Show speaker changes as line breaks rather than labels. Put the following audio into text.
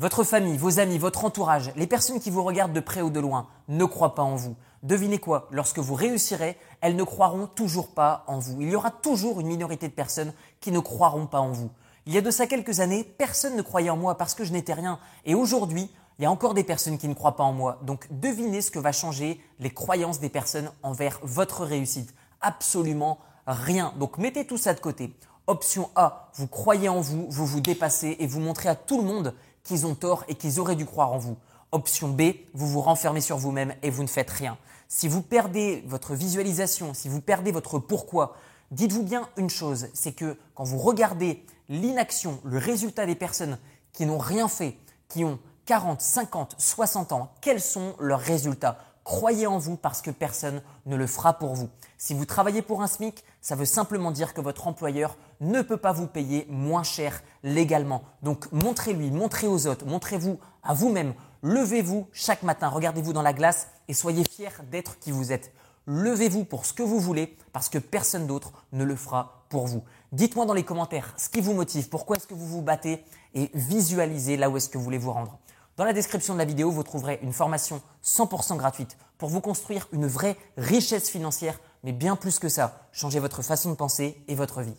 Votre famille, vos amis, votre entourage, les personnes qui vous regardent de près ou de loin ne croient pas en vous. Devinez quoi Lorsque vous réussirez, elles ne croiront toujours pas en vous. Il y aura toujours une minorité de personnes qui ne croiront pas en vous. Il y a de ça quelques années, personne ne croyait en moi parce que je n'étais rien. Et aujourd'hui, il y a encore des personnes qui ne croient pas en moi. Donc devinez ce que va changer les croyances des personnes envers votre réussite. Absolument rien. Donc mettez tout ça de côté. Option A, vous croyez en vous, vous vous dépassez et vous montrez à tout le monde qu'ils ont tort et qu'ils auraient dû croire en vous. Option B, vous vous renfermez sur vous-même et vous ne faites rien. Si vous perdez votre visualisation, si vous perdez votre pourquoi, dites-vous bien une chose, c'est que quand vous regardez l'inaction, le résultat des personnes qui n'ont rien fait, qui ont 40, 50, 60 ans, quels sont leurs résultats? Croyez en vous parce que personne ne le fera pour vous. Si vous travaillez pour un SMIC, ça veut simplement dire que votre employeur ne peut pas vous payer moins cher légalement. Donc montrez-lui, montrez aux autres, montrez-vous à vous-même. Levez-vous chaque matin, regardez-vous dans la glace et soyez fiers d'être qui vous êtes. Levez-vous pour ce que vous voulez parce que personne d'autre ne le fera pour vous. Dites-moi dans les commentaires ce qui vous motive, pourquoi est-ce que vous vous battez et visualisez là où est-ce que vous voulez vous rendre. Dans la description de la vidéo, vous trouverez une formation 100% gratuite pour vous construire une vraie richesse financière, mais bien plus que ça, changer votre façon de penser et votre vie.